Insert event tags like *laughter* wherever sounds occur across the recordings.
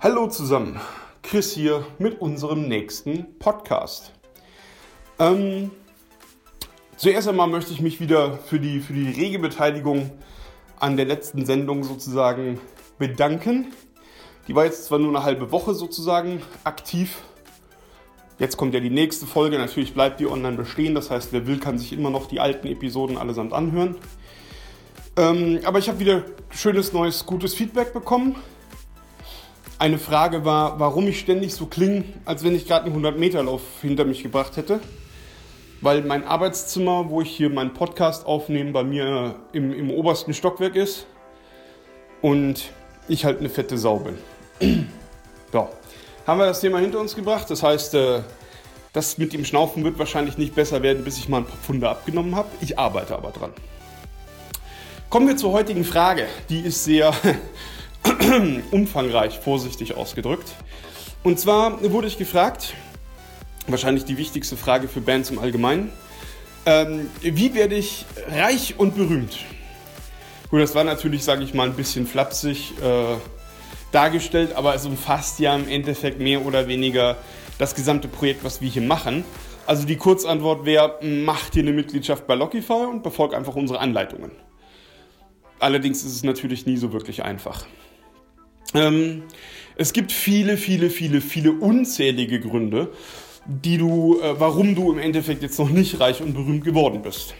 Hallo zusammen, Chris hier mit unserem nächsten Podcast. Ähm, zuerst einmal möchte ich mich wieder für die, für die rege Beteiligung an der letzten Sendung sozusagen bedanken. Die war jetzt zwar nur eine halbe Woche sozusagen aktiv. Jetzt kommt ja die nächste Folge. Natürlich bleibt die online bestehen. Das heißt, wer will, kann sich immer noch die alten Episoden allesamt anhören. Ähm, aber ich habe wieder schönes, neues, gutes Feedback bekommen. Eine Frage war, warum ich ständig so klinge, als wenn ich gerade einen 100-Meter-Lauf hinter mich gebracht hätte. Weil mein Arbeitszimmer, wo ich hier meinen Podcast aufnehme, bei mir im, im obersten Stockwerk ist. Und ich halt eine fette Sau bin. *clears throat* so, haben wir das Thema hinter uns gebracht. Das heißt, äh, das mit dem Schnaufen wird wahrscheinlich nicht besser werden, bis ich mal ein paar Pfunde abgenommen habe. Ich arbeite aber dran. Kommen wir zur heutigen Frage. Die ist sehr *laughs* *clears throat* umfangreich, vorsichtig ausgedrückt. Und zwar wurde ich gefragt, wahrscheinlich die wichtigste Frage für Bands im Allgemeinen, ähm, wie werde ich reich und berühmt? Gut, das war natürlich, sage ich mal, ein bisschen flapsig äh, dargestellt, aber es umfasst ja im Endeffekt mehr oder weniger das gesamte Projekt, was wir hier machen. Also die Kurzantwort wäre, mach dir eine Mitgliedschaft bei Lockify und befolg einfach unsere Anleitungen. Allerdings ist es natürlich nie so wirklich einfach. Ähm, es gibt viele, viele, viele, viele unzählige Gründe, die du, äh, warum du im Endeffekt jetzt noch nicht reich und berühmt geworden bist.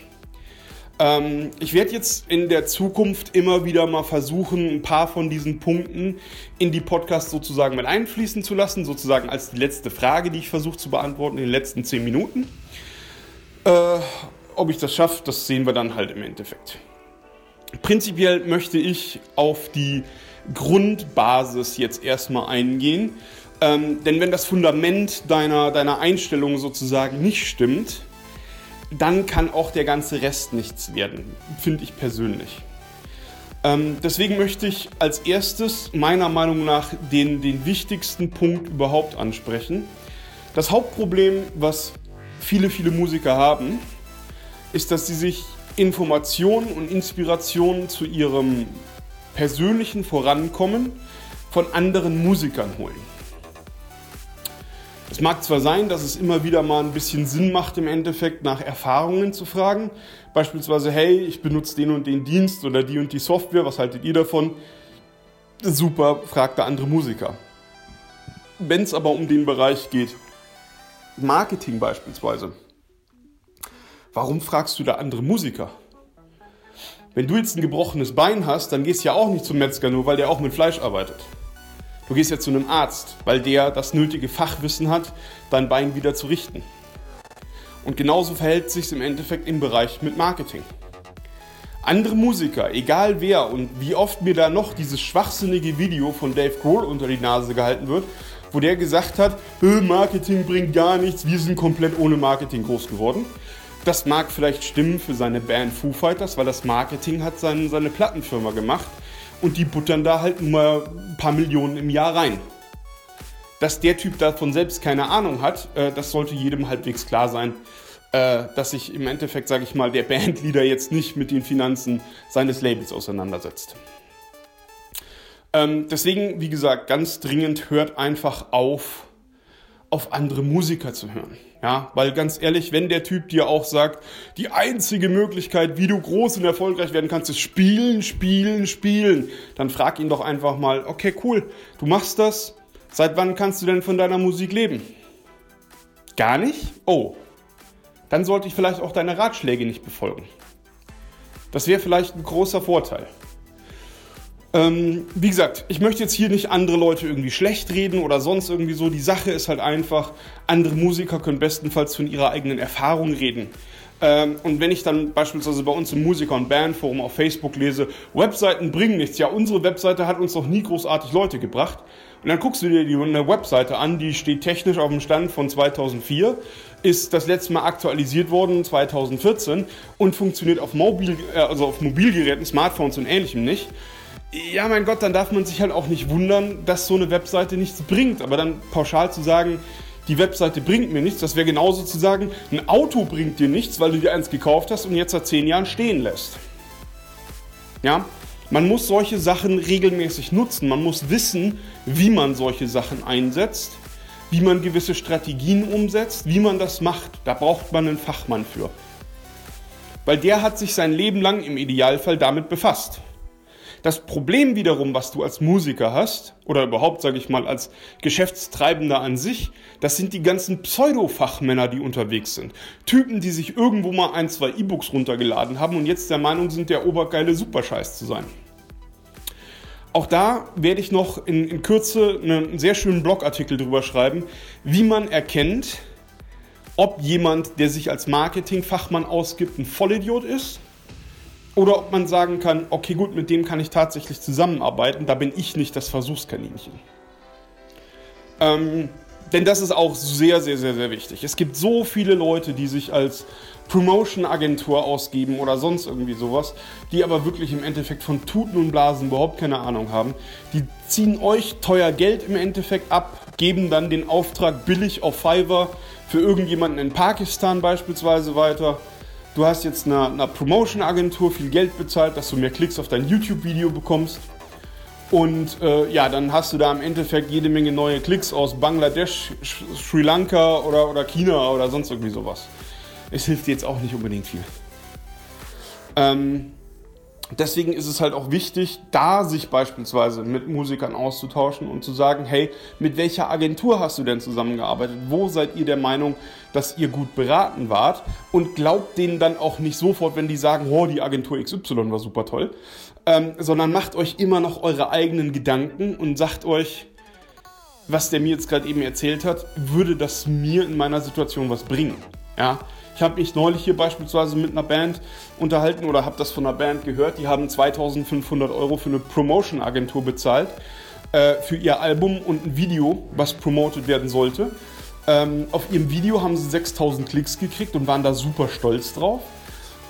Ähm, ich werde jetzt in der Zukunft immer wieder mal versuchen, ein paar von diesen Punkten in die Podcasts sozusagen mit einfließen zu lassen, sozusagen als die letzte Frage, die ich versuche zu beantworten in den letzten zehn Minuten. Äh, ob ich das schaffe, das sehen wir dann halt im Endeffekt. Prinzipiell möchte ich auf die Grundbasis jetzt erstmal eingehen. Ähm, denn wenn das Fundament deiner, deiner Einstellung sozusagen nicht stimmt, dann kann auch der ganze Rest nichts werden, finde ich persönlich. Ähm, deswegen möchte ich als erstes meiner Meinung nach den, den wichtigsten Punkt überhaupt ansprechen. Das Hauptproblem, was viele, viele Musiker haben, ist, dass sie sich Informationen und Inspirationen zu ihrem persönlichen Vorankommen von anderen Musikern holen. Es mag zwar sein, dass es immer wieder mal ein bisschen Sinn macht, im Endeffekt nach Erfahrungen zu fragen. Beispielsweise, hey, ich benutze den und den Dienst oder die und die Software, was haltet ihr davon? Super, fragt der andere Musiker. Wenn es aber um den Bereich geht, Marketing beispielsweise, warum fragst du da andere Musiker? Wenn du jetzt ein gebrochenes Bein hast, dann gehst du ja auch nicht zum Metzger, nur weil der auch mit Fleisch arbeitet. Du gehst ja zu einem Arzt, weil der das nötige Fachwissen hat, dein Bein wieder zu richten. Und genauso verhält sich im Endeffekt im Bereich mit Marketing. Andere Musiker, egal wer und wie oft mir da noch dieses schwachsinnige Video von Dave Grohl unter die Nase gehalten wird, wo der gesagt hat, Marketing bringt gar nichts, wir sind komplett ohne Marketing groß geworden. Das mag vielleicht stimmen für seine Band Foo Fighters, weil das Marketing hat seine, seine Plattenfirma gemacht und die buttern da halt mal ein paar Millionen im Jahr rein. Dass der Typ davon selbst keine Ahnung hat, äh, das sollte jedem halbwegs klar sein, äh, dass sich im Endeffekt, sage ich mal, der *laughs* Bandleader jetzt nicht mit den Finanzen seines Labels auseinandersetzt. Ähm, deswegen, wie gesagt, ganz dringend hört einfach auf, auf andere Musiker zu hören. Ja, weil ganz ehrlich, wenn der Typ dir auch sagt, die einzige Möglichkeit, wie du groß und erfolgreich werden kannst, ist spielen, spielen, spielen, dann frag ihn doch einfach mal, okay, cool, du machst das, seit wann kannst du denn von deiner Musik leben? Gar nicht? Oh, dann sollte ich vielleicht auch deine Ratschläge nicht befolgen. Das wäre vielleicht ein großer Vorteil. Ähm, wie gesagt, ich möchte jetzt hier nicht andere Leute irgendwie schlecht reden oder sonst irgendwie so. Die Sache ist halt einfach, andere Musiker können bestenfalls von ihrer eigenen Erfahrung reden. Ähm, und wenn ich dann beispielsweise bei uns im Musiker- und Bandforum auf Facebook lese, Webseiten bringen nichts. Ja, unsere Webseite hat uns noch nie großartig Leute gebracht. Und dann guckst du dir die, eine Webseite an, die steht technisch auf dem Stand von 2004, ist das letzte Mal aktualisiert worden 2014 und funktioniert auf, Mobil, äh, also auf Mobilgeräten, Smartphones und ähnlichem nicht ja, mein Gott, dann darf man sich halt auch nicht wundern, dass so eine Webseite nichts bringt. Aber dann pauschal zu sagen, die Webseite bringt mir nichts, das wäre genauso zu sagen, ein Auto bringt dir nichts, weil du dir eins gekauft hast und jetzt seit zehn Jahren stehen lässt. Ja, Man muss solche Sachen regelmäßig nutzen. Man muss wissen, wie man solche Sachen einsetzt, wie man gewisse Strategien umsetzt, wie man das macht. Da braucht man einen Fachmann für. Weil der hat sich sein Leben lang im Idealfall damit befasst. Das Problem wiederum, was du als Musiker hast, oder überhaupt, sage ich mal, als Geschäftstreibender an sich, das sind die ganzen Pseudo-Fachmänner, die unterwegs sind. Typen, die sich irgendwo mal ein, zwei E-Books runtergeladen haben und jetzt der Meinung sind, der obergeile Superscheiß zu sein. Auch da werde ich noch in, in Kürze einen sehr schönen Blogartikel drüber schreiben, wie man erkennt, ob jemand, der sich als Marketingfachmann ausgibt, ein Vollidiot ist oder ob man sagen kann, okay gut, mit dem kann ich tatsächlich zusammenarbeiten, da bin ich nicht das Versuchskaninchen. Ähm, denn das ist auch sehr, sehr, sehr, sehr wichtig. Es gibt so viele Leute, die sich als Promotion-Agentur ausgeben oder sonst irgendwie sowas, die aber wirklich im Endeffekt von Tuten und Blasen überhaupt keine Ahnung haben. Die ziehen euch teuer Geld im Endeffekt ab, geben dann den Auftrag billig auf Fiverr für irgendjemanden in Pakistan beispielsweise weiter du hast jetzt einer, einer Promotion-Agentur viel Geld bezahlt, dass du mehr Klicks auf dein YouTube-Video bekommst. Und äh, ja, dann hast du da im Endeffekt jede Menge neue Klicks aus Bangladesch, Sri Lanka oder, oder China oder sonst irgendwie sowas. Es hilft dir jetzt auch nicht unbedingt viel. Ähm, deswegen ist es halt auch wichtig, da sich beispielsweise mit Musikern auszutauschen und zu sagen, hey, mit welcher Agentur hast du denn zusammengearbeitet? Wo seid ihr der Meinung, dass ihr gut beraten wart? Und glaubt denen dann auch nicht sofort, wenn die sagen, oh, die Agentur XY war super toll, ähm, sondern macht euch immer noch eure eigenen Gedanken und sagt euch, was der mir jetzt gerade eben erzählt hat, würde das mir in meiner Situation was bringen? Ja, ich habe mich neulich hier beispielsweise mit einer Band unterhalten oder habe das von einer Band gehört. Die haben 2500 Euro für eine Promotion-Agentur bezahlt äh, für ihr Album und ein Video, was promotet werden sollte. Ähm, auf ihrem Video haben sie 6000 Klicks gekriegt und waren da super stolz drauf.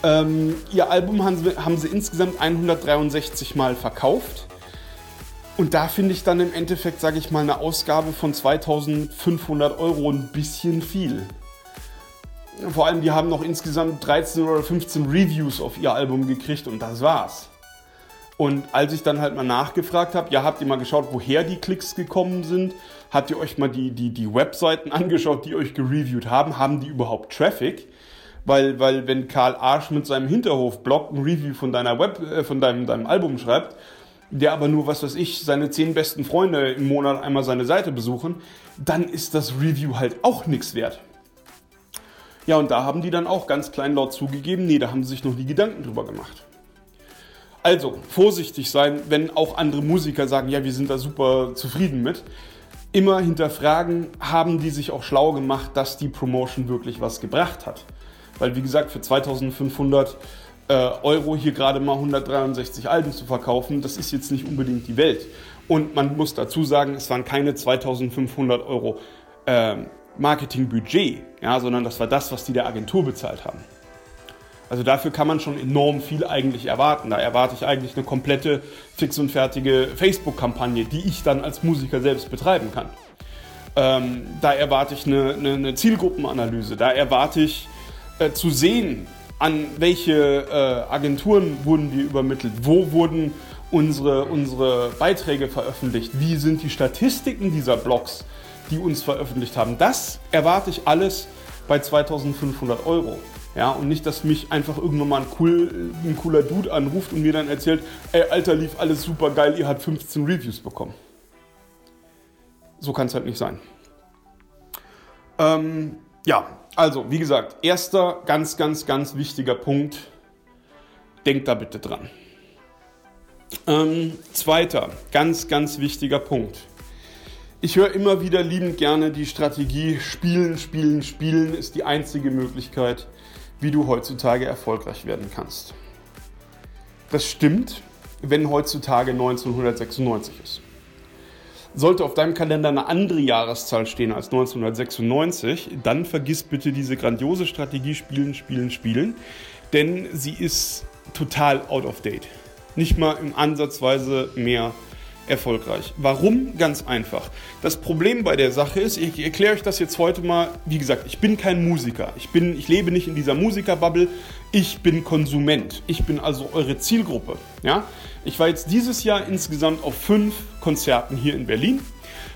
Ähm, ihr Album haben sie, haben sie insgesamt 163 Mal verkauft. Und da finde ich dann im Endeffekt, sage ich mal, eine Ausgabe von 2500 Euro ein bisschen viel. Vor allem, die haben noch insgesamt 13 oder 15 Reviews auf ihr Album gekriegt und das war's. Und als ich dann halt mal nachgefragt habe, ja, habt ihr mal geschaut, woher die Klicks gekommen sind? Habt ihr euch mal die, die, die Webseiten *laughs* angeschaut, die euch gereviewt haben? Haben die überhaupt Traffic? Weil, weil wenn Karl Arsch mit seinem Hinterhof-Blog ein Review von deiner Web, äh, von deinem, deinem Album schreibt, der aber nur, was weiß ich, seine zehn besten Freunde im Monat einmal seine Seite besuchen, dann ist das Review halt auch nichts wert. Ja, und da haben die dann auch ganz kleinlaut zugegeben, nee, da haben sie sich noch nie Gedanken drüber gemacht. Also, vorsichtig sein, wenn auch andere Musiker sagen, ja, wir sind da super zufrieden mit. Immer hinterfragen, haben die sich auch schlau gemacht, dass die Promotion wirklich was gebracht hat. Weil, wie gesagt, für 2500 äh, Euro hier gerade mal 163 Alben zu verkaufen, das ist jetzt nicht unbedingt die Welt. Und man muss dazu sagen, es waren keine 2500 Euro äh, Marketingbudget, ja, sondern das war das, was die der Agentur bezahlt haben. Also dafür kann man schon enorm viel eigentlich erwarten. Da erwarte ich eigentlich eine komplette, fix und fertige Facebook-Kampagne, die ich dann als Musiker selbst betreiben kann. Ähm, da erwarte ich eine, eine, eine, Zielgruppenanalyse. Da erwarte ich äh, zu sehen, an welche äh, Agenturen wurden wir übermittelt, wo wurden unsere, unsere Beiträge veröffentlicht, wie sind die Statistiken dieser Blogs die uns veröffentlicht haben. Das erwarte ich alles bei 2500 Euro. Ja, und nicht, dass mich einfach irgendwann mal ein, cool, ein cooler Dude anruft und mir dann erzählt, ey, Alter, lief alles super geil, ihr habt 15 Reviews bekommen. So kann es halt nicht sein. Ähm, ja, also, wie gesagt, erster ganz, ganz, ganz wichtiger Punkt. Denkt da bitte dran. Ähm, zweiter, ganz, ganz wichtiger Punkt. Ich höre immer wieder liebend gerne die Strategie, spielen, spielen, spielen ist die einzige Möglichkeit, wie du heutzutage erfolgreich werden kannst. Das stimmt, wenn heutzutage 1996 ist. Sollte auf deinem Kalender eine andere Jahreszahl stehen als 1996, dann vergiss bitte diese grandiose Strategie spielen, spielen, spielen, denn sie ist total out of date. Nicht mal im Ansatzweise mehr erfolgreich. Warum? Ganz einfach. Das Problem bei der Sache ist, ich erkläre euch das jetzt heute mal, wie gesagt, ich bin kein Musiker. Ich, bin, ich lebe nicht in dieser Musikerbubble. Ich bin Konsument. Ich bin also eure Zielgruppe. Ja? Ich war jetzt dieses Jahr insgesamt auf fünf Konzerten hier in Berlin.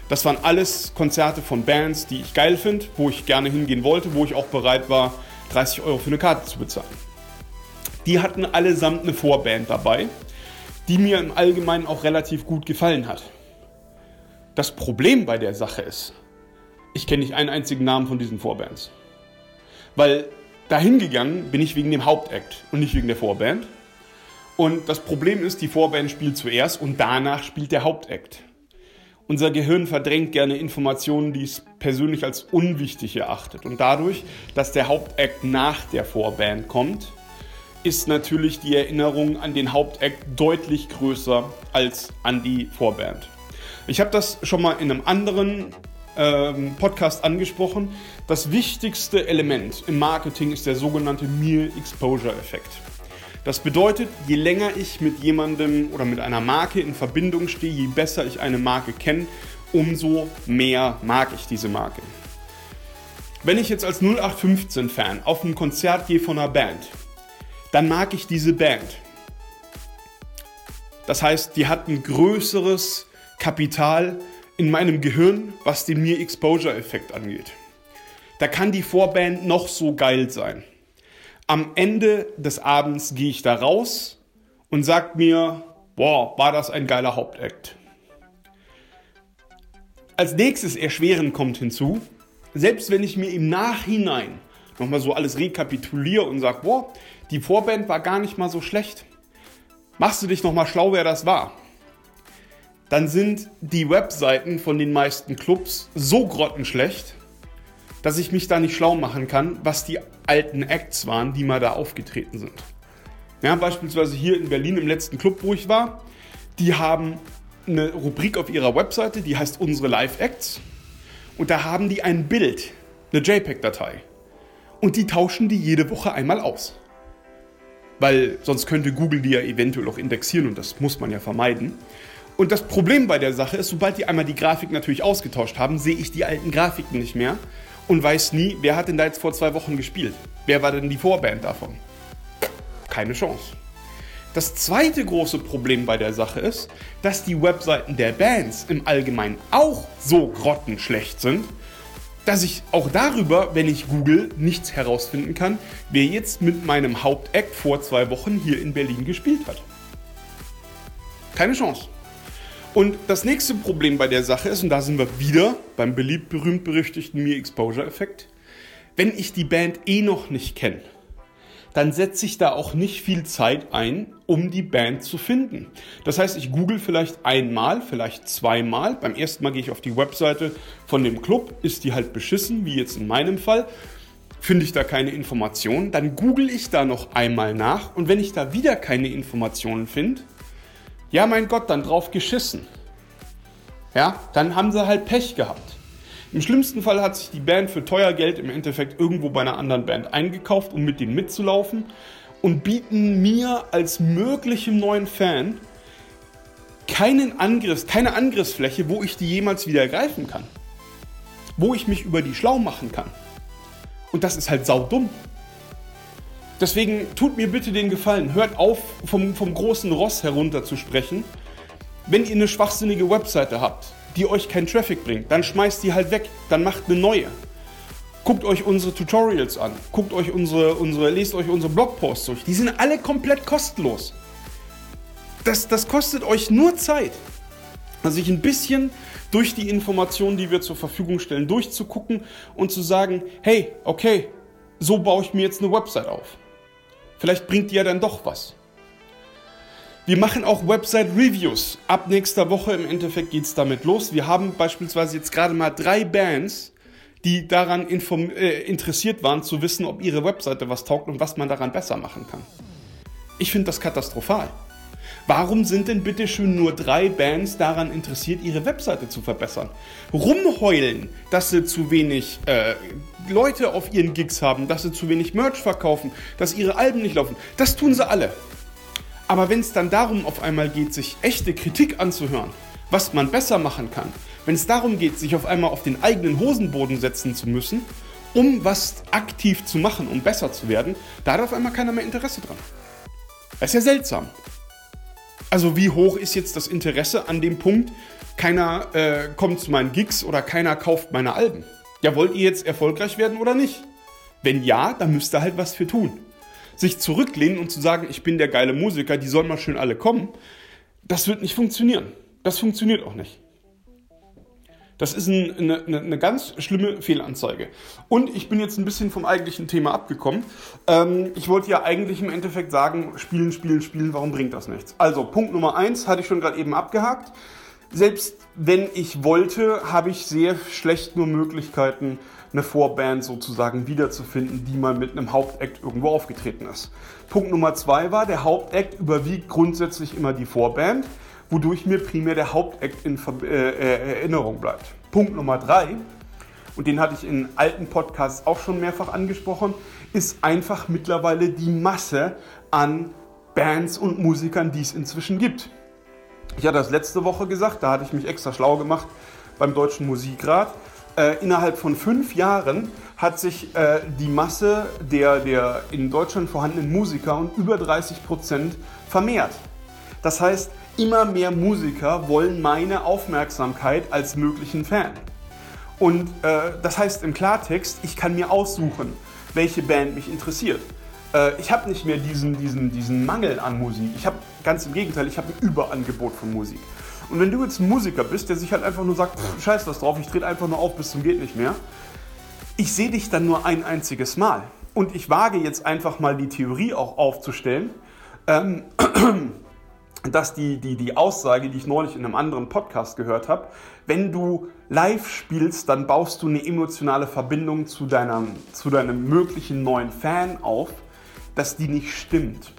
Das waren alles Konzerte von Bands, die ich geil finde, wo ich gerne hingehen wollte, wo ich auch bereit war, 30 Euro für eine Karte zu bezahlen. Die hatten allesamt eine Vorband dabei die mir im Allgemeinen auch relativ gut gefallen hat. Das Problem bei der Sache ist, ich kenne nicht einen einzigen Namen von diesen Vorbands. Weil dahin gegangen bin ich wegen dem Hauptakt und nicht wegen der Vorband. Und das Problem ist, die Vorband spielt zuerst und danach spielt der Hauptakt. Unser Gehirn verdrängt gerne Informationen, die es persönlich als unwichtig erachtet. Und dadurch, dass der Hauptakt nach der Vorband kommt, ist natürlich die Erinnerung an den Hauptakt deutlich größer als an die Vorband. Ich habe das schon mal in einem anderen ähm, Podcast angesprochen. Das wichtigste Element im Marketing ist der sogenannte Mere Exposure Effekt. Das bedeutet, je länger ich mit jemandem oder mit einer Marke in Verbindung stehe, je besser ich eine Marke kenne, umso mehr mag ich diese Marke. Wenn ich jetzt als 0815-Fan auf ein Konzert gehe von einer Band, dann mag ich diese Band. Das heißt, die hat ein größeres Kapital in meinem Gehirn, was den mir Exposure-Effekt angeht. Da kann die Vorband noch so geil sein. Am Ende des Abends gehe ich da raus und sage mir, boah, war das ein geiler Hauptakt. Als nächstes erschwerend kommt hinzu, selbst wenn ich mir im Nachhinein nochmal so alles rekapituliere und sage, boah, die Vorband war gar nicht mal so schlecht. Machst du dich nochmal schlau, wer das war? Dann sind die Webseiten von den meisten Clubs so grottenschlecht, dass ich mich da nicht schlau machen kann, was die alten Acts waren, die mal da aufgetreten sind. Ja, beispielsweise hier in Berlin im letzten Club, wo ich war, die haben eine Rubrik auf ihrer Webseite, die heißt unsere Live Acts. Und da haben die ein Bild, eine JPEG-Datei. Und die tauschen die jede Woche einmal aus weil sonst könnte Google die ja eventuell auch indexieren und das muss man ja vermeiden. Und das Problem bei der Sache ist, sobald die einmal die Grafik natürlich ausgetauscht haben, sehe ich die alten Grafiken nicht mehr und weiß nie, wer hat denn da jetzt vor zwei Wochen gespielt? Wer war denn die Vorband davon? Keine Chance. Das zweite große Problem bei der Sache ist, dass die Webseiten der Bands im Allgemeinen auch so grottenschlecht sind, dass ich auch darüber, wenn ich google, nichts herausfinden kann, wer jetzt mit meinem Hauptakt vor zwei Wochen hier in Berlin gespielt hat. Keine Chance. Und das nächste Problem bei der Sache ist, und da sind wir wieder beim beliebt berühmt berüchtigten Me Exposure Effekt, wenn ich die Band eh noch nicht kenne dann setze ich da auch nicht viel Zeit ein, um die Band zu finden. Das heißt, ich google vielleicht einmal, vielleicht zweimal. Beim ersten Mal gehe ich auf die Webseite von dem Club, ist die halt beschissen, wie jetzt in meinem Fall. Finde ich da keine Informationen, dann google ich da noch einmal nach und wenn ich da wieder keine Informationen finde, ja mein Gott, dann drauf geschissen. Ja, dann haben sie halt Pech gehabt. Im schlimmsten Fall hat sich die Band für teuer Geld im Endeffekt irgendwo bei einer anderen Band eingekauft, um mit denen mitzulaufen und bieten mir als möglichem neuen Fan keinen Angriff, keine Angriffsfläche, wo ich die jemals wieder greifen kann. Wo ich mich über die schlau machen kann. Und das ist halt saudumm. Deswegen tut mir bitte den Gefallen, hört auf, vom, vom großen Ross herunter zu sprechen. Wenn ihr eine schwachsinnige Webseite habt, die euch keinen Traffic bringt, dann schmeißt die halt weg, dann macht eine neue. Guckt euch unsere Tutorials an, guckt euch unsere, unsere, lest euch unsere Blogposts durch. Die sind alle komplett kostenlos. Das, das kostet euch nur Zeit. Sich ein bisschen durch die Informationen, die wir zur Verfügung stellen, durchzugucken und zu sagen, hey, okay, so baue ich mir jetzt eine Website auf. Vielleicht bringt die ja dann doch was. Wir machen auch Website-Reviews. Ab nächster Woche im Endeffekt geht es damit los. Wir haben beispielsweise jetzt gerade mal drei Bands, die daran äh, interessiert waren, zu wissen, ob ihre Webseite was taugt und was man daran besser machen kann. Ich finde das katastrophal. Warum sind denn bitte schön nur drei Bands daran interessiert, ihre Webseite zu verbessern? Rumheulen, dass sie zu wenig äh, Leute auf ihren Gigs haben, dass sie zu wenig Merch verkaufen, dass ihre Alben nicht laufen. Das tun sie alle. Aber wenn es dann darum auf einmal geht, sich echte Kritik anzuhören, was man besser machen kann, wenn es darum geht, sich auf einmal auf den eigenen Hosenboden setzen zu müssen, um was aktiv zu machen, um besser zu werden, da hat auf einmal keiner mehr Interesse dran. Das ist ja seltsam. Also wie hoch ist jetzt das Interesse an dem Punkt, keiner äh, kommt zu meinen Gigs oder keiner kauft meine Alben? Ja, wollt ihr jetzt erfolgreich werden oder nicht? Wenn ja, dann müsst ihr halt was für tun. Sich zurücklehnen und zu sagen, ich bin der geile Musiker, die sollen mal schön alle kommen, das wird nicht funktionieren. Das funktioniert auch nicht. Das ist ein, eine, eine, ganz schlimme Fehlanzeige. Und ich bin jetzt ein bisschen vom eigentlichen Thema abgekommen. Ähm, ich wollte ja eigentlich im Endeffekt sagen, spielen, spielen, spielen, warum bringt das nichts? Also Punkt Nummer eins hatte ich schon gerade eben abgehakt. Selbst wenn ich wollte, habe ich sehr schlecht nur Möglichkeiten, eine Vorband sozusagen wiederzufinden, die mal mit einem Hauptakt irgendwo aufgetreten ist. Punkt Nummer zwei war, der Hauptakt überwiegt grundsätzlich immer die Vorband wodurch mir primär der Hauptakt in Ver äh, äh, Erinnerung bleibt. Punkt Nummer drei, und den hatte ich in alten Podcasts auch schon mehrfach angesprochen, ist einfach mittlerweile die Masse an Bands und Musikern, die es inzwischen gibt. Ich hatte das letzte Woche gesagt, da hatte ich mich extra schlau gemacht beim Deutschen Musikrat. Äh, innerhalb von fünf Jahren hat sich äh, die Masse der, der in Deutschland vorhandenen Musiker um über 30 Prozent vermehrt. Das heißt, immer mehr Musiker wollen meine Aufmerksamkeit als möglichen Fan. Und äh, das heißt im Klartext, ich kann mir aussuchen, welche Band mich interessiert. Äh, ich habe nicht mehr diesen, diesen, diesen Mangel an Musik. Ich habe ganz im Gegenteil, ich habe ein Überangebot von Musik. Und wenn du jetzt ein Musiker bist, der sich halt einfach nur sagt, scheiß das drauf, ich trete einfach nur auf bis zum geht nicht mehr, ich sehe dich dann nur ein einziges Mal. Und ich wage jetzt einfach mal die Theorie auch aufzustellen, ähm, *clears throat* dass die, die, die Aussage, die ich neulich in einem anderen Podcast gehört habe, wenn du live spielst, dann baust du eine emotionale Verbindung zu deinem, zu deinem möglichen neuen Fan auf, dass die nicht stimmt.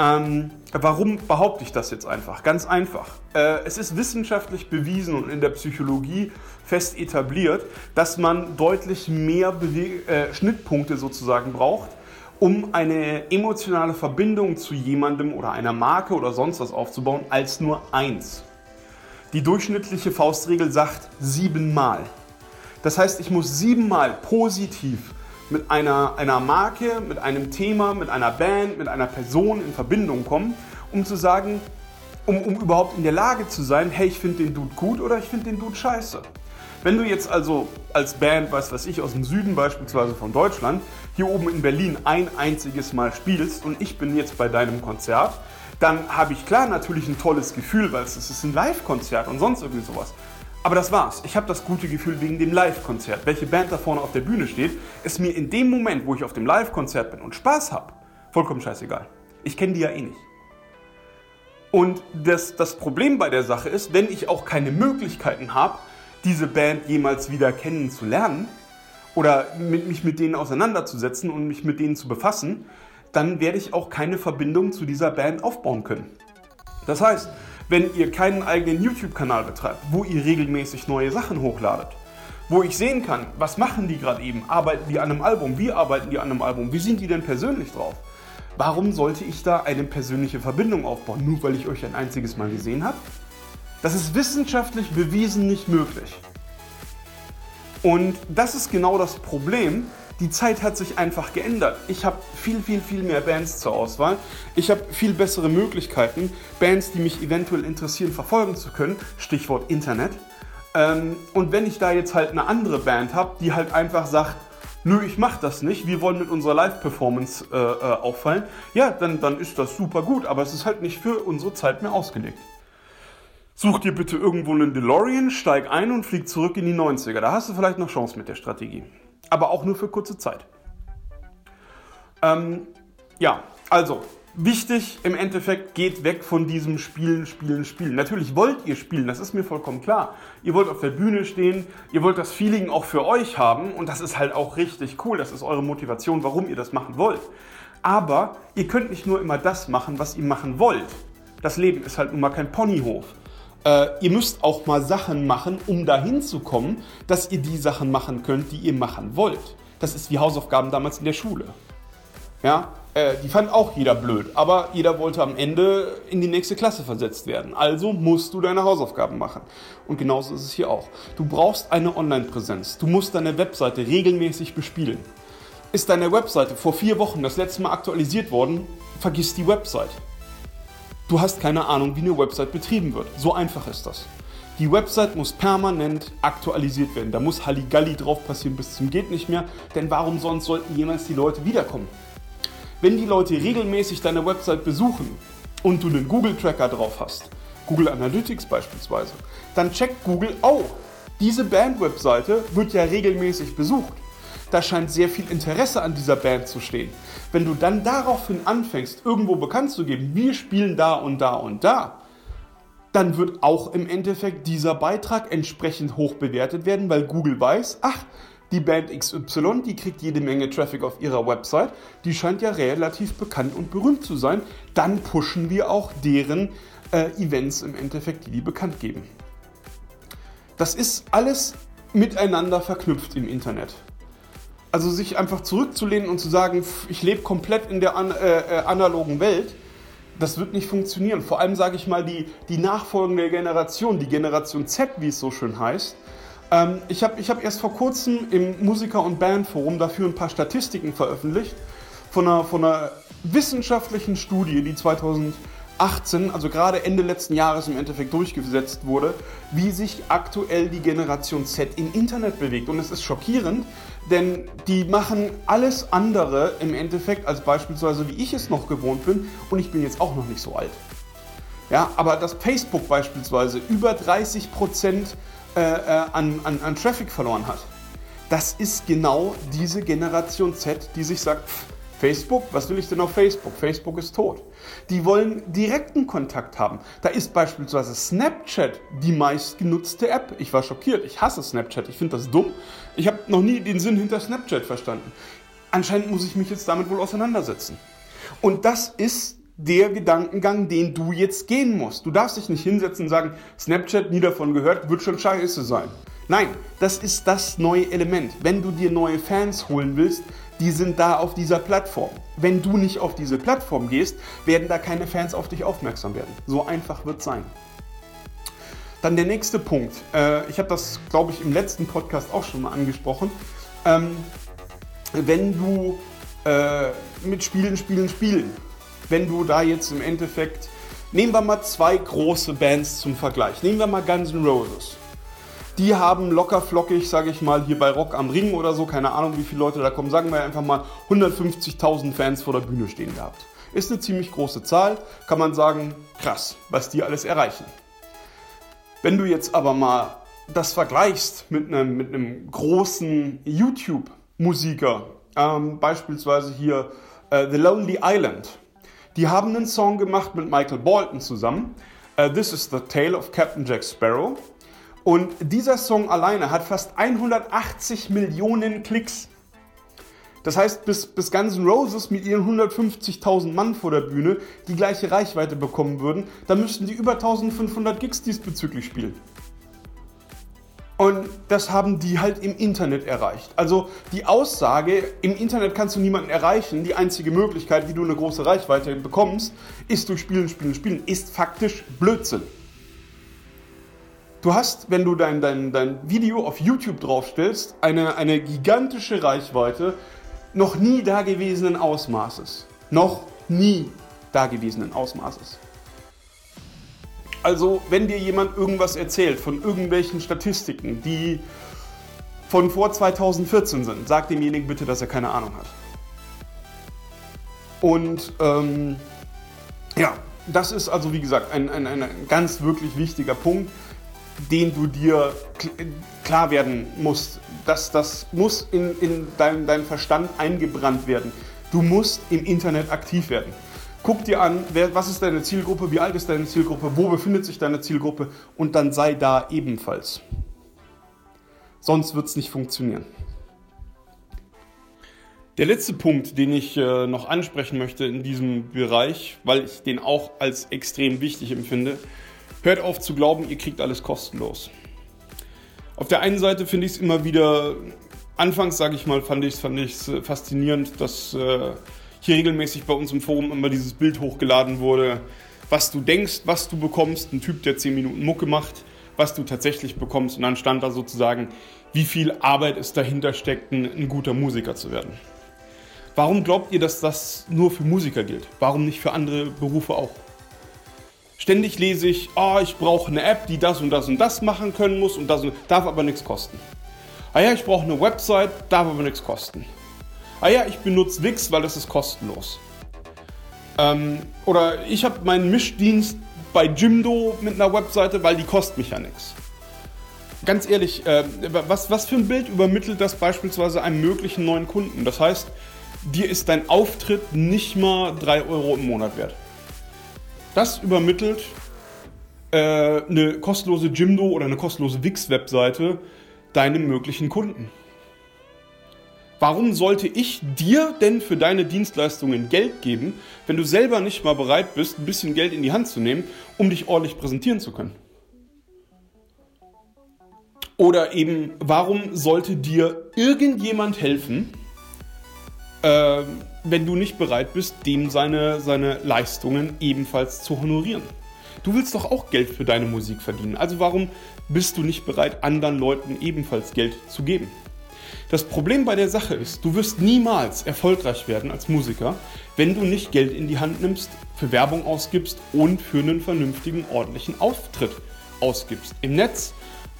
Ähm, warum behaupte ich das jetzt einfach? Ganz einfach. Äh, es ist wissenschaftlich bewiesen und in der Psychologie fest etabliert, dass man deutlich mehr Bewe äh, Schnittpunkte sozusagen braucht, um eine emotionale Verbindung zu jemandem oder einer Marke oder sonst was aufzubauen, als nur eins. Die durchschnittliche Faustregel sagt siebenmal. Das heißt, ich muss siebenmal positiv mit einer, einer Marke, mit einem Thema, mit einer Band, mit einer Person in Verbindung kommen, um zu sagen, um, um überhaupt in der Lage zu sein, hey, ich finde den Dude gut oder ich finde den Dude scheiße. Wenn du jetzt also als Band, weiß was ich, aus dem Süden beispielsweise von Deutschland, hier oben in Berlin ein einziges Mal spielst und ich bin jetzt bei deinem Konzert, dann habe ich klar natürlich ein tolles Gefühl, weil es ist ein Live-Konzert und sonst irgendwie sowas. Aber das war's. Ich habe das gute Gefühl wegen dem Live-Konzert. Welche Band da vorne auf der Bühne steht, ist mir in dem Moment, wo ich auf dem Live-Konzert bin und Spaß habe, vollkommen scheißegal. Ich kenne die ja eh nicht. Und das, das Problem bei der Sache ist, wenn ich auch keine Möglichkeiten habe, diese Band jemals wieder kennenzulernen oder mit, mich mit denen auseinanderzusetzen und mich mit denen zu befassen, dann werde ich auch keine Verbindung zu dieser Band aufbauen können. Das heißt, wenn ihr keinen eigenen YouTube-Kanal betreibt, wo ihr regelmäßig neue Sachen hochladet, wo ich sehen kann, was machen die gerade eben, arbeiten die an einem Album, wie arbeiten die an einem Album, wie sind die denn persönlich drauf? Warum sollte ich da eine persönliche Verbindung aufbauen, nur weil ich euch ein einziges Mal gesehen habe? Das ist wissenschaftlich bewiesen nicht möglich. Und das ist genau das Problem. Die Zeit hat sich einfach geändert. Ich habe viel, viel, viel mehr Bands zur Auswahl. Ich habe viel bessere Möglichkeiten, Bands, die mich eventuell interessieren, verfolgen zu können. Stichwort Internet. Ähm, und wenn ich da jetzt halt eine andere Band habe, die halt einfach sagt, nö, ich mache das nicht, wir wollen mit unserer Live-Performance äh, äh, auffallen, ja, dann, dann ist das super gut, aber es ist halt nicht für unsere Zeit mehr ausgelegt. Such dir bitte irgendwo einen DeLorean, steig ein und flieg zurück in die 90er. Da hast du vielleicht noch Chance mit der Strategie. Aber auch nur für kurze Zeit. Ähm, ja, also wichtig im Endeffekt, geht weg von diesem Spielen, Spielen, Spielen. Natürlich wollt ihr spielen, das ist mir vollkommen klar. Ihr wollt auf der Bühne stehen, ihr wollt das Feeling auch für euch haben und das ist halt auch richtig cool. Das ist eure Motivation, warum ihr das machen wollt. Aber ihr könnt nicht nur immer das machen, was ihr machen wollt. Das Leben ist halt nun mal kein Ponyhof. Äh, ihr müsst auch mal Sachen machen, um dahin zu kommen, dass ihr die Sachen machen könnt, die ihr machen wollt. Das ist wie Hausaufgaben damals in der Schule. Ja, äh, die fand auch jeder blöd, aber jeder wollte am Ende in die nächste Klasse versetzt werden. Also musst du deine Hausaufgaben machen. Und genauso ist es hier auch. Du brauchst eine Online-Präsenz. Du musst deine Webseite regelmäßig bespielen. Ist deine Webseite vor vier Wochen das letzte Mal aktualisiert worden, vergiss die Website. Du hast keine Ahnung, wie eine Website betrieben wird. So einfach ist das. Die Website muss permanent aktualisiert werden. Da muss Halligalli drauf passieren bis zum geht nicht mehr. Denn warum sonst sollten jemals die Leute wiederkommen? Wenn die Leute regelmäßig deine Website besuchen und du einen Google-Tracker drauf hast, Google Analytics beispielsweise, dann checkt Google, oh, diese Band-Webseite wird ja regelmäßig besucht. Da scheint sehr viel Interesse an dieser Band zu stehen. Wenn du dann daraufhin anfängst, irgendwo bekannt zu geben, wir spielen da und da und da, dann wird auch im Endeffekt dieser Beitrag entsprechend hoch bewertet werden, weil Google weiß, ach, die Band XY, die kriegt jede Menge Traffic auf ihrer Website, die scheint ja relativ bekannt und berühmt zu sein. Dann pushen wir auch deren äh, Events im Endeffekt, die die bekannt geben. Das ist alles miteinander verknüpft im Internet. Also sich einfach zurückzulehnen und zu sagen, ich lebe komplett in der an, äh, äh, analogen Welt, das wird nicht funktionieren. Vor allem sage ich mal, die, die nachfolgende Generation, die Generation Z, wie es so schön heißt, ähm, ich habe ich hab erst vor kurzem im Musiker- und Bandforum dafür ein paar Statistiken veröffentlicht von einer, von einer wissenschaftlichen Studie, die 2018, also gerade Ende letzten Jahres im Endeffekt durchgesetzt wurde, wie sich aktuell die Generation Z im Internet bewegt. Und es ist schockierend, denn die machen alles andere im Endeffekt als beispielsweise wie ich es noch gewohnt bin und ich bin jetzt auch noch nicht so alt. Ja, aber dass Facebook beispielsweise über 30 Prozent äh, äh, an, an, an Traffic verloren hat. Das ist genau diese Generation Z, die sich sagt, pff, Facebook, was will ich denn auf Facebook? Facebook ist tot. Die wollen direkten Kontakt haben. Da ist beispielsweise Snapchat die meistgenutzte App. Ich war schockiert. Ich hasse Snapchat. Ich finde das dumm. Ich habe noch nie den Sinn hinter Snapchat verstanden. Anscheinend muss ich mich jetzt damit wohl auseinandersetzen. Und das ist der Gedankengang, den du jetzt gehen musst. Du darfst dich nicht hinsetzen und sagen, Snapchat, nie davon gehört, wird schon scheiße sein. Nein, das ist das neue Element. Wenn du dir neue Fans holen willst, die sind da auf dieser Plattform. Wenn du nicht auf diese Plattform gehst, werden da keine Fans auf dich aufmerksam werden. So einfach wird es sein. Dann der nächste Punkt. Äh, ich habe das, glaube ich, im letzten Podcast auch schon mal angesprochen. Ähm, wenn du äh, mit Spielen, Spielen, Spielen wenn du da jetzt im Endeffekt, nehmen wir mal zwei große Bands zum Vergleich. Nehmen wir mal Guns N' Roses. Die haben locker flockig, sage ich mal, hier bei Rock am Ring oder so, keine Ahnung, wie viele Leute da kommen, sagen wir einfach mal 150.000 Fans vor der Bühne stehen gehabt. Ist eine ziemlich große Zahl, kann man sagen, krass, was die alles erreichen. Wenn du jetzt aber mal das vergleichst mit einem, mit einem großen YouTube-Musiker, ähm, beispielsweise hier äh, The Lonely Island, die haben einen Song gemacht mit Michael Bolton zusammen. Uh, This is the Tale of Captain Jack Sparrow. Und dieser Song alleine hat fast 180 Millionen Klicks. Das heißt, bis, bis Guns N' Roses mit ihren 150.000 Mann vor der Bühne die gleiche Reichweite bekommen würden, dann müssten die über 1500 Gigs diesbezüglich spielen. Und das haben die halt im Internet erreicht. Also die Aussage, im Internet kannst du niemanden erreichen, die einzige Möglichkeit, wie du eine große Reichweite bekommst, ist durch Spielen, Spielen, Spielen, ist faktisch Blödsinn. Du hast, wenn du dein, dein, dein Video auf YouTube draufstellst, eine, eine gigantische Reichweite noch nie dagewesenen Ausmaßes. Noch nie dagewesenen Ausmaßes. Also, wenn dir jemand irgendwas erzählt von irgendwelchen Statistiken, die von vor 2014 sind, sag demjenigen bitte, dass er keine Ahnung hat. Und ähm, ja, das ist also wie gesagt ein, ein, ein ganz wirklich wichtiger Punkt, den du dir klar werden musst. Das, das muss in, in deinen dein Verstand eingebrannt werden. Du musst im Internet aktiv werden. Guck dir an, wer, was ist deine Zielgruppe, wie alt ist deine Zielgruppe, wo befindet sich deine Zielgruppe und dann sei da ebenfalls. Sonst wird es nicht funktionieren. Der letzte Punkt, den ich äh, noch ansprechen möchte in diesem Bereich, weil ich den auch als extrem wichtig empfinde, hört auf zu glauben, ihr kriegt alles kostenlos. Auf der einen Seite finde ich es immer wieder, anfangs sage ich mal, fand ich es fand faszinierend, dass äh, hier regelmäßig bei uns im Forum immer dieses Bild hochgeladen wurde, was du denkst, was du bekommst, ein Typ, der 10 Minuten Mucke macht, was du tatsächlich bekommst und dann stand da sozusagen, wie viel Arbeit es dahinter steckt, ein, ein guter Musiker zu werden. Warum glaubt ihr, dass das nur für Musiker gilt? Warum nicht für andere Berufe auch? Ständig lese ich, oh, ich brauche eine App, die das und das und das machen können muss und das und, darf aber nichts kosten. Ah ja, ich brauche eine Website, darf aber nichts kosten. Ah ja, ich benutze Wix, weil das ist kostenlos. Ähm, oder ich habe meinen Mischdienst bei Jimdo mit einer Webseite, weil die kostet mich ja nichts. Ganz ehrlich, äh, was, was für ein Bild übermittelt das beispielsweise einem möglichen neuen Kunden? Das heißt, dir ist dein Auftritt nicht mal 3 Euro im Monat wert. Das übermittelt äh, eine kostenlose Jimdo oder eine kostenlose Wix-Webseite deinem möglichen Kunden. Warum sollte ich dir denn für deine Dienstleistungen Geld geben, wenn du selber nicht mal bereit bist, ein bisschen Geld in die Hand zu nehmen, um dich ordentlich präsentieren zu können? Oder eben, warum sollte dir irgendjemand helfen, äh, wenn du nicht bereit bist, dem seine, seine Leistungen ebenfalls zu honorieren. Du willst doch auch Geld für deine Musik verdienen. Also warum bist du nicht bereit, anderen Leuten ebenfalls Geld zu geben? Das Problem bei der Sache ist, du wirst niemals erfolgreich werden als Musiker, wenn du nicht Geld in die Hand nimmst, für Werbung ausgibst und für einen vernünftigen, ordentlichen Auftritt ausgibst. Im Netz,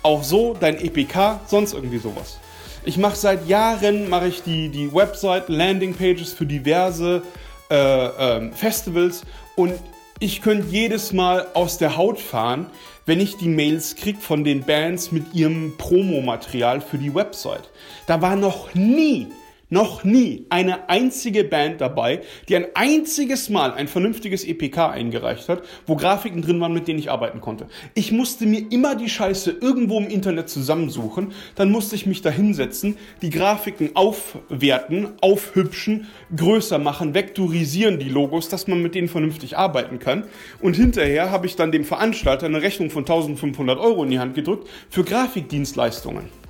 auch so, dein EPK, sonst irgendwie sowas. Ich mache seit Jahren mache ich die, die Website, Landingpages für diverse äh, ähm, Festivals und ich könnte jedes Mal aus der Haut fahren, wenn ich die Mails kriege von den Bands mit ihrem Promomaterial für die Website. Da war noch nie noch nie eine einzige Band dabei, die ein einziges Mal ein vernünftiges EPK eingereicht hat, wo Grafiken drin waren, mit denen ich arbeiten konnte. Ich musste mir immer die Scheiße irgendwo im Internet zusammensuchen, dann musste ich mich da hinsetzen, die Grafiken aufwerten, aufhübschen, größer machen, vektorisieren die Logos, dass man mit denen vernünftig arbeiten kann. Und hinterher habe ich dann dem Veranstalter eine Rechnung von 1500 Euro in die Hand gedrückt für Grafikdienstleistungen.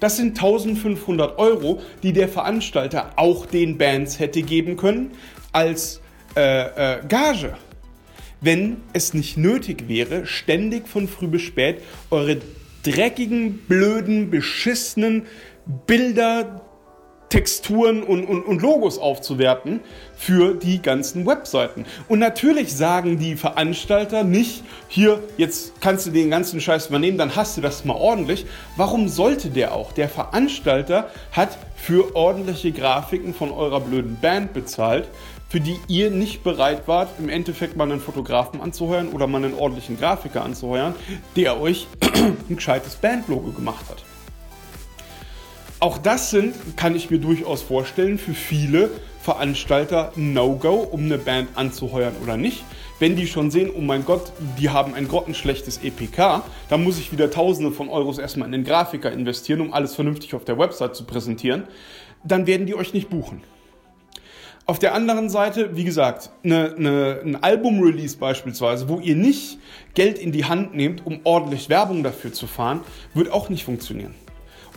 Das sind 1500 Euro, die der Veranstalter auch den Bands hätte geben können als äh, äh, Gage. Wenn es nicht nötig wäre, ständig von früh bis spät eure dreckigen, blöden, beschissenen Bilder, Texturen und, und, und Logos aufzuwerten für die ganzen Webseiten. Und natürlich sagen die Veranstalter nicht, hier, jetzt kannst du den ganzen Scheiß übernehmen, dann hast du das mal ordentlich. Warum sollte der auch? Der Veranstalter hat für ordentliche Grafiken von eurer blöden Band bezahlt, für die ihr nicht bereit wart, im Endeffekt mal einen Fotografen anzuheuern oder mal einen ordentlichen Grafiker anzuheuern, der euch *clears throat* ein gescheites Bandlogo gemacht hat. Auch das sind, kann ich mir durchaus vorstellen, für viele Veranstalter No-Go, um eine Band anzuheuern oder nicht. Wenn die schon sehen, oh mein Gott, die haben ein grottenschlechtes EPK, dann muss ich wieder Tausende von Euros erstmal in den Grafiker investieren, um alles vernünftig auf der Website zu präsentieren, dann werden die euch nicht buchen. Auf der anderen Seite, wie gesagt, eine, eine, ein Album-Release beispielsweise, wo ihr nicht Geld in die Hand nehmt, um ordentlich Werbung dafür zu fahren, wird auch nicht funktionieren.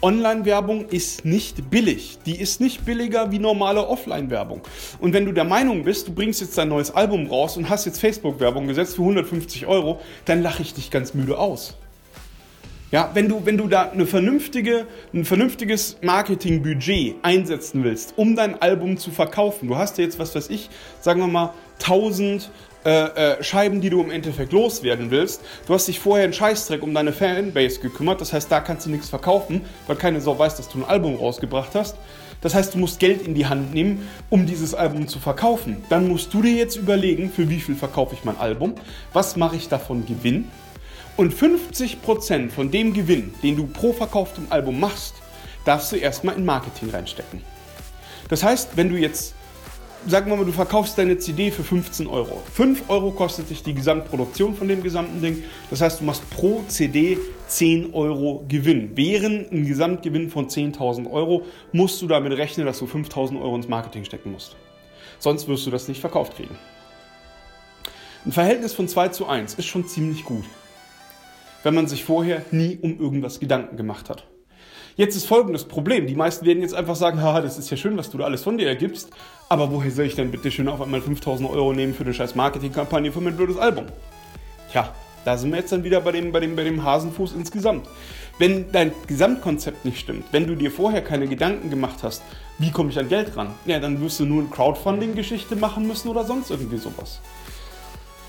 Online-Werbung ist nicht billig. Die ist nicht billiger wie normale Offline-Werbung. Und wenn du der Meinung bist, du bringst jetzt dein neues Album raus und hast jetzt Facebook-Werbung gesetzt für 150 Euro, dann lache ich dich ganz müde aus. Ja, wenn du, wenn du da eine vernünftige, ein vernünftiges Marketingbudget einsetzen willst, um dein Album zu verkaufen, du hast ja jetzt, was weiß ich, sagen wir mal 1000 äh, äh, Scheiben, die du im Endeffekt loswerden willst. Du hast dich vorher einen Scheißdreck um deine Fanbase gekümmert, das heißt, da kannst du nichts verkaufen, weil keine Sau weiß, dass du ein Album rausgebracht hast. Das heißt, du musst Geld in die Hand nehmen, um dieses Album zu verkaufen. Dann musst du dir jetzt überlegen, für wie viel verkaufe ich mein Album, was mache ich davon Gewinn. Und 50% von dem Gewinn, den du pro verkauftem Album machst, darfst du erstmal in Marketing reinstecken. Das heißt, wenn du jetzt sagen wir mal, du verkaufst deine CD für 15 Euro. 5 Euro kostet dich die Gesamtproduktion von dem gesamten Ding. Das heißt, du machst pro CD 10 Euro Gewinn. Während ein Gesamtgewinn von 10.000 Euro musst du damit rechnen, dass du 5.000 Euro ins Marketing stecken musst. Sonst wirst du das nicht verkauft kriegen. Ein Verhältnis von 2 zu 1 ist schon ziemlich gut, wenn man sich vorher nie um irgendwas Gedanken gemacht hat. Jetzt ist folgendes Problem. Die meisten werden jetzt einfach sagen, haha, das ist ja schön, was du da alles von dir ergibst, aber woher soll ich denn bitte schön auf einmal 5000 Euro nehmen für eine scheiß Marketingkampagne für mein blödes Album? Tja, da sind wir jetzt dann wieder bei dem, bei dem, bei dem Hasenfuß insgesamt. Wenn dein Gesamtkonzept nicht stimmt, wenn du dir vorher keine Gedanken gemacht hast, wie komme ich an Geld ran, ja, dann wirst du nur eine Crowdfunding-Geschichte machen müssen oder sonst irgendwie sowas.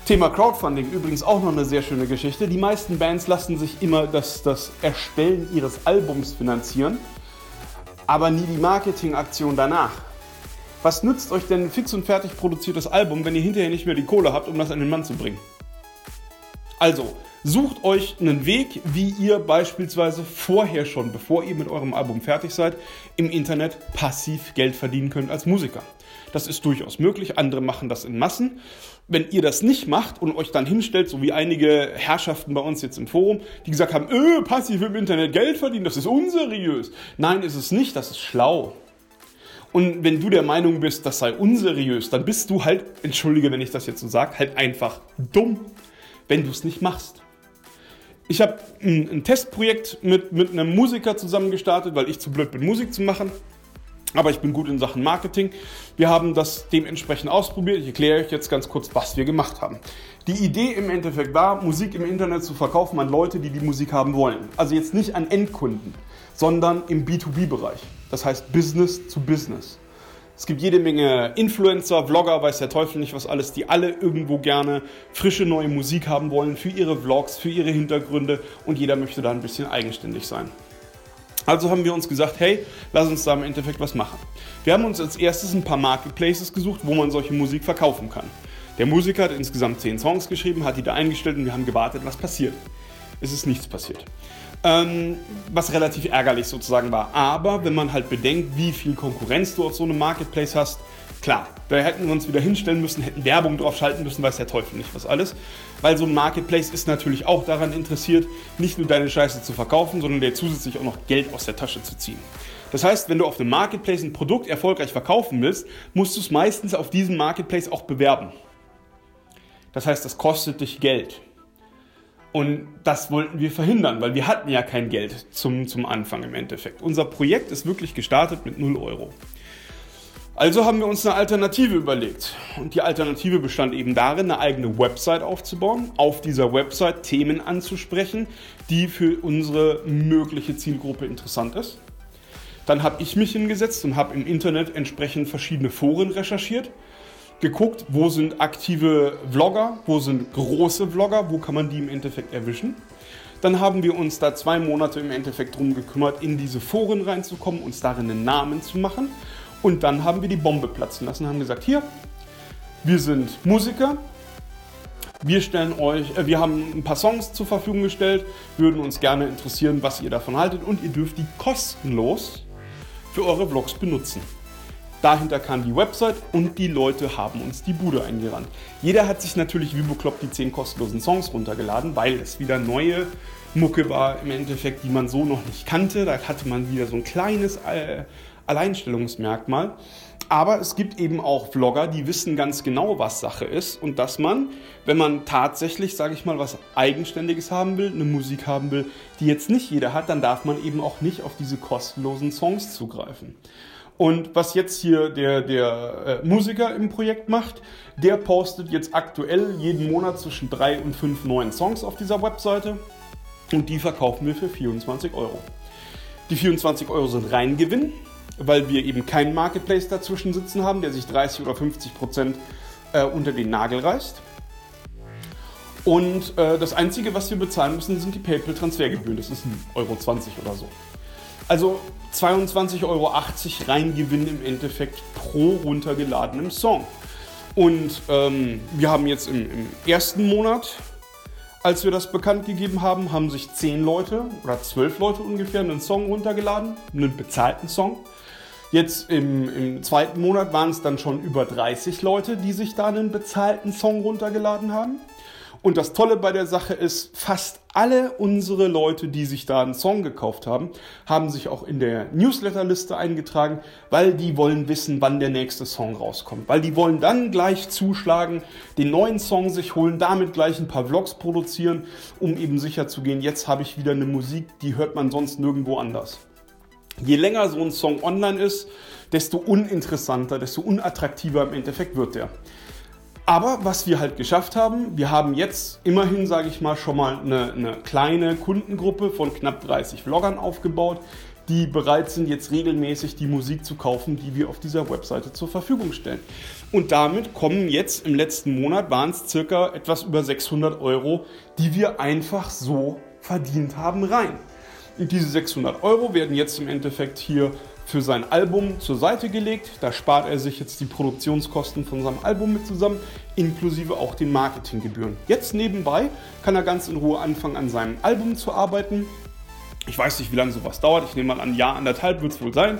Thema Crowdfunding, übrigens auch noch eine sehr schöne Geschichte. Die meisten Bands lassen sich immer das, das Erstellen ihres Albums finanzieren, aber nie die Marketingaktion danach. Was nützt euch denn ein fix und fertig produziertes Album, wenn ihr hinterher nicht mehr die Kohle habt, um das an den Mann zu bringen? Also, sucht euch einen Weg, wie ihr beispielsweise vorher schon, bevor ihr mit eurem Album fertig seid, im Internet passiv Geld verdienen könnt als Musiker. Das ist durchaus möglich, andere machen das in Massen. Wenn ihr das nicht macht und euch dann hinstellt, so wie einige Herrschaften bei uns jetzt im Forum, die gesagt haben, öh, passiv im Internet Geld verdienen, das ist unseriös. Nein, ist es nicht, das ist schlau. Und wenn du der Meinung bist, das sei unseriös, dann bist du halt, entschuldige, wenn ich das jetzt so sage, halt einfach dumm, wenn du es nicht machst. Ich habe ein, ein, Testprojekt mit, mit einem Musiker zusammen gestartet, weil ich zu blöd bin, Musik zu machen aber ich bin gut in Sachen Marketing. Wir haben das dementsprechend ausprobiert. Ich erkläre euch jetzt ganz kurz, was wir gemacht haben. Die Idee im Endeffekt war, Musik im Internet zu verkaufen an Leute, die die Musik haben wollen. Also jetzt nicht an Endkunden, sondern im B2B-Bereich. Das heißt Business zu Business. Es gibt jede Menge Influencer, Vlogger, weiß der Teufel nicht was alles, die alle irgendwo gerne frische neue Musik haben wollen für ihre Vlogs, für ihre Hintergründe und jeder möchte da ein bisschen eigenständig sein. Also haben wir uns gesagt, hey, lass uns da im Endeffekt was machen. Wir haben uns als erstes ein paar Marketplaces gesucht, wo man solche Musik verkaufen kann. Der Musiker hat insgesamt 10 Songs geschrieben, hat die da eingestellt und wir haben gewartet, was passiert. Es ist nichts passiert. Ähm, was relativ ärgerlich sozusagen war. Aber wenn man halt bedenkt, wie viel Konkurrenz du auf so einem Marketplace hast, Klar, da hätten wir uns wieder hinstellen müssen, hätten Werbung drauf schalten müssen, weiß der Teufel nicht was alles. Weil so ein Marketplace ist natürlich auch daran interessiert, nicht nur deine Scheiße zu verkaufen, sondern dir zusätzlich auch noch Geld aus der Tasche zu ziehen. Das heißt, wenn du auf einem Marketplace ein Produkt erfolgreich verkaufen willst, musst du es meistens auf diesem Marketplace auch bewerben. Das heißt, das kostet dich Geld. Und das wollten wir verhindern, weil wir hatten ja kein Geld zum, zum Anfang im Endeffekt. Unser Projekt ist wirklich gestartet mit 0 Euro. Also haben wir uns eine Alternative überlegt. Und die Alternative bestand eben darin, eine eigene Website aufzubauen, auf dieser Website Themen anzusprechen, die für unsere mögliche Zielgruppe interessant ist. Dann habe ich mich hingesetzt und habe im Internet entsprechend verschiedene Foren recherchiert, geguckt, wo sind aktive Vlogger, wo sind große Vlogger, wo kann man die im Endeffekt erwischen. Dann haben wir uns da zwei Monate im Endeffekt drum gekümmert, in diese Foren reinzukommen, uns darin einen Namen zu machen und dann haben wir die Bombe platzen lassen, haben gesagt, hier, wir sind Musiker, wir stellen euch, äh, wir haben ein paar Songs zur Verfügung gestellt, würden uns gerne interessieren, was ihr davon haltet und ihr dürft die kostenlos für eure Vlogs benutzen. Dahinter kam die Website und die Leute haben uns die Bude eingerannt. Jeder hat sich natürlich wie bekloppt die 10 kostenlosen Songs runtergeladen, weil es wieder neue Mucke war im Endeffekt, die man so noch nicht kannte. Da hatte man wieder so ein kleines äh, Alleinstellungsmerkmal. Aber es gibt eben auch Vlogger, die wissen ganz genau, was Sache ist und dass man, wenn man tatsächlich, sage ich mal, was Eigenständiges haben will, eine Musik haben will, die jetzt nicht jeder hat, dann darf man eben auch nicht auf diese kostenlosen Songs zugreifen. Und was jetzt hier der, der äh, Musiker im Projekt macht, der postet jetzt aktuell jeden Monat zwischen drei und fünf neuen Songs auf dieser Webseite und die verkaufen wir für 24 Euro. Die 24 Euro sind Reingewinn weil wir eben keinen Marketplace dazwischen sitzen haben, der sich 30 oder 50 Prozent äh, unter den Nagel reißt. Und äh, das Einzige, was wir bezahlen müssen, sind die PayPal-Transfergebühren. Das ist 1,20 Euro oder so. Also 22,80 Euro Reingewinn im Endeffekt pro runtergeladenem Song. Und ähm, wir haben jetzt im, im, ersten Monat, als wir das bekannt gegeben haben, haben sich 10 Leute oder 12 Leute ungefähr einen Song runtergeladen, einen bezahlten Song. Jetzt im, im zweiten Monat waren es dann schon über 30 Leute, die sich da einen bezahlten Song runtergeladen haben. Und das Tolle bei der Sache ist, fast alle unsere Leute, die sich da einen Song gekauft haben, haben sich auch in der Newsletterliste eingetragen, weil die wollen wissen, wann der nächste Song rauskommt. Weil die wollen dann gleich zuschlagen, den neuen Song sich holen, damit gleich ein paar Vlogs produzieren, um eben sicher zu gehen, jetzt habe ich wieder eine Musik, die hört man sonst nirgendwo anders. Je länger so ein Song online ist, desto uninteressanter, desto unattraktiver im Endeffekt wird der. Aber was wir halt geschafft haben, wir haben jetzt immerhin, sage ich mal, schon mal eine, eine, kleine Kundengruppe von knapp 30 Vloggern aufgebaut, die bereit sind, jetzt regelmäßig die Musik zu kaufen, die wir auf dieser Webseite zur Verfügung stellen. Und damit kommen jetzt im letzten Monat, waren es circa etwas über 600 Euro, die wir einfach so verdient haben rein. Diese 600 Euro werden jetzt im Endeffekt hier für sein Album zur Seite gelegt. Da spart er sich jetzt die Produktionskosten von seinem Album mit zusammen, inklusive auch den Marketinggebühren. Jetzt nebenbei kann er ganz in Ruhe anfangen, an seinem Album zu arbeiten. Ich weiß nicht, wie lange sowas dauert. Ich nehme mal an, ein Jahr, anderthalb wird es wohl sein.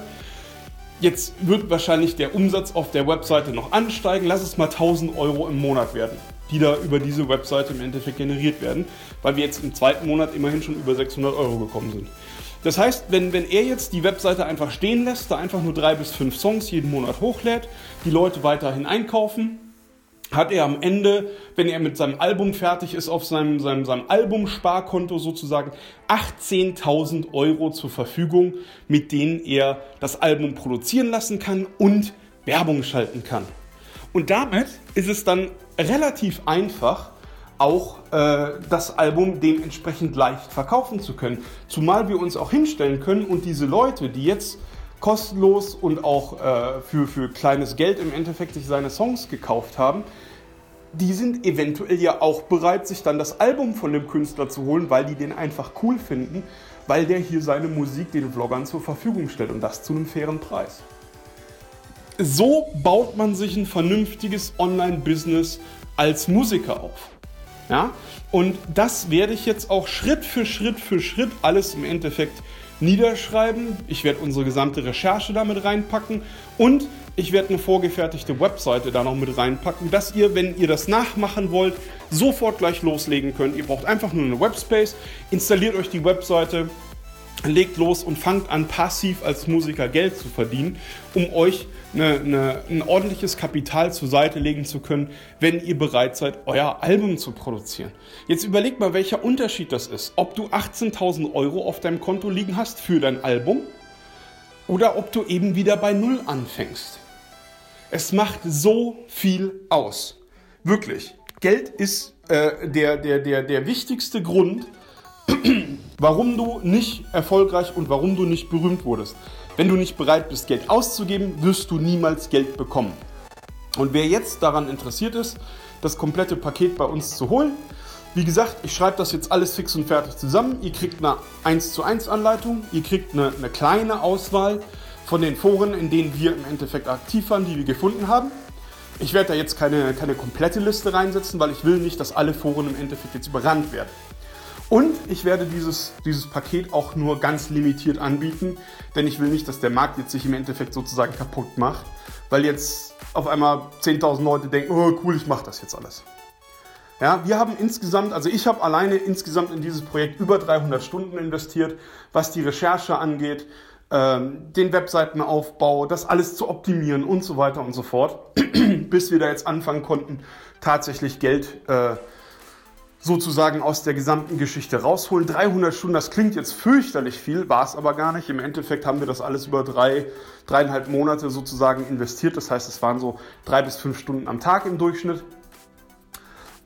Jetzt wird wahrscheinlich der Umsatz auf der Webseite noch ansteigen. Lass es mal 1000 Euro im Monat werden, die da über diese Webseite im Endeffekt generiert werden, weil wir jetzt im zweiten Monat immerhin schon über 600 Euro gekommen sind. Das heißt, wenn, wenn er jetzt die Webseite einfach stehen lässt, da einfach nur drei bis fünf Songs jeden Monat hochlädt, die Leute weiterhin einkaufen, hat er am Ende, wenn er mit seinem Album fertig ist, auf seinem, seinem, seinem Album-Sparkonto sozusagen 18.000 Euro zur Verfügung, mit denen er das Album produzieren lassen kann und Werbung schalten kann. Und damit ist es dann relativ einfach, auch äh, das Album dementsprechend leicht verkaufen zu können. Zumal wir uns auch hinstellen können und diese Leute, die jetzt kostenlos und auch äh, für, für kleines Geld im Endeffekt sich seine Songs gekauft haben, die sind eventuell ja auch bereit, sich dann das Album von dem Künstler zu holen, weil die den einfach cool finden, weil der hier seine Musik den Vloggern zur Verfügung stellt und das zu einem fairen Preis. So baut man sich ein vernünftiges Online-Business als Musiker auf. Ja? Und das werde ich jetzt auch Schritt für Schritt für Schritt alles im Endeffekt niederschreiben. Ich werde unsere gesamte Recherche damit reinpacken und ich werde eine vorgefertigte Webseite da noch mit reinpacken, dass ihr, wenn ihr das nachmachen wollt, sofort gleich loslegen könnt. Ihr braucht einfach nur eine Webspace, installiert euch die Webseite, legt los und fangt an, passiv als Musiker Geld zu verdienen, um euch eine, eine, ein ordentliches Kapital zur Seite legen zu können, wenn ihr bereit seid, euer Album zu produzieren. Jetzt überlegt mal, welcher Unterschied das ist. Ob du 18.000 Euro auf deinem Konto liegen hast für dein Album oder ob du eben wieder bei Null anfängst. Es macht so viel aus. Wirklich. Geld ist äh, der, der, der, der wichtigste Grund, *clears throat* warum du nicht erfolgreich und warum du nicht berühmt wurdest. Wenn du nicht bereit bist, Geld auszugeben, wirst du niemals Geld bekommen. Und wer jetzt daran interessiert ist, das komplette Paket bei uns zu holen, wie gesagt, ich schreibe das jetzt alles fix und fertig zusammen. Ihr kriegt eine 1 zu 1 Anleitung, ihr kriegt eine, eine kleine Auswahl von den Foren, in denen wir im Endeffekt aktiv waren, die wir gefunden haben. Ich werde da jetzt keine, keine komplette Liste reinsetzen, weil ich will nicht, dass alle Foren im Endeffekt jetzt überrannt werden. Und ich werde dieses, dieses Paket auch nur ganz limitiert anbieten, denn ich will nicht, dass der Markt jetzt sich im Endeffekt sozusagen kaputt macht, weil jetzt auf einmal 10.000 Leute denken, oh cool, ich mache das jetzt alles. Ja, wir haben insgesamt, also ich habe alleine insgesamt in dieses Projekt über 300 Stunden investiert, was die Recherche angeht, ähm, den Webseitenaufbau, das alles zu optimieren und so weiter und so fort, *clears throat* bis wir da jetzt anfangen konnten, tatsächlich Geld äh, sozusagen aus der gesamten Geschichte rausholen. 300 Stunden, das klingt jetzt fürchterlich viel, war es aber gar nicht. Im Endeffekt haben wir das alles über drei, dreieinhalb Monate sozusagen investiert. Das heißt, es waren so drei bis fünf Stunden am Tag im Durchschnitt,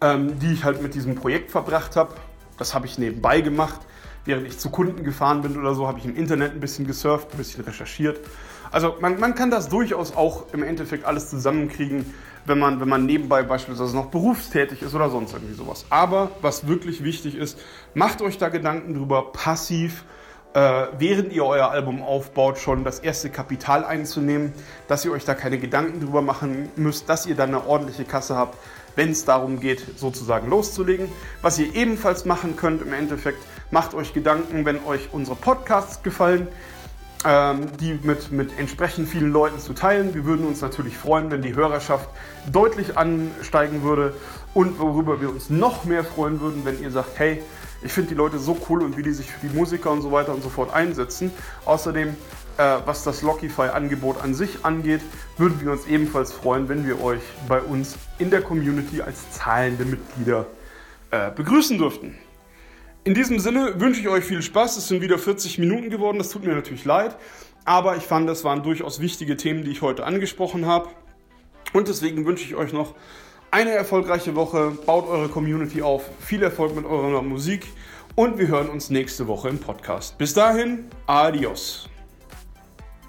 ähm, die ich halt mit diesem Projekt verbracht habe. Das habe ich nebenbei gemacht. Während ich zu Kunden gefahren bin oder so, habe ich im Internet ein bisschen gesurft, ein bisschen recherchiert. Also man, man kann das durchaus auch im Endeffekt alles zusammenkriegen wenn man, wenn man nebenbei beispielsweise noch berufstätig ist oder sonst irgendwie sowas. Aber was wirklich wichtig ist, macht euch da Gedanken drüber, passiv, äh, während ihr euer Album aufbaut, schon das erste Kapital einzunehmen, dass ihr euch da keine Gedanken drüber machen müsst, dass ihr dann eine ordentliche Kasse habt, wenn es darum geht, sozusagen loszulegen. Was ihr ebenfalls machen könnt im Endeffekt, macht euch Gedanken, wenn euch unsere Podcasts gefallen die mit, mit entsprechend vielen Leuten zu teilen. Wir würden uns natürlich freuen, wenn die Hörerschaft deutlich ansteigen würde und worüber wir uns noch mehr freuen würden, wenn ihr sagt, hey, ich finde die Leute so cool und wie die sich für die Musiker und so weiter und so fort einsetzen. Außerdem, äh, was das Lockify-Angebot an sich angeht, würden wir uns ebenfalls freuen, wenn wir euch bei uns in der Community als zahlende Mitglieder äh, begrüßen dürften. In diesem Sinne wünsche ich euch viel Spaß. Es sind wieder 40 Minuten geworden, das tut mir natürlich leid. Aber ich fand, das waren durchaus wichtige Themen, die ich heute angesprochen habe. Und deswegen wünsche ich euch noch eine erfolgreiche Woche. Baut eure Community auf. Viel Erfolg mit eurer Musik. Und wir hören uns nächste Woche im Podcast. Bis dahin, adios.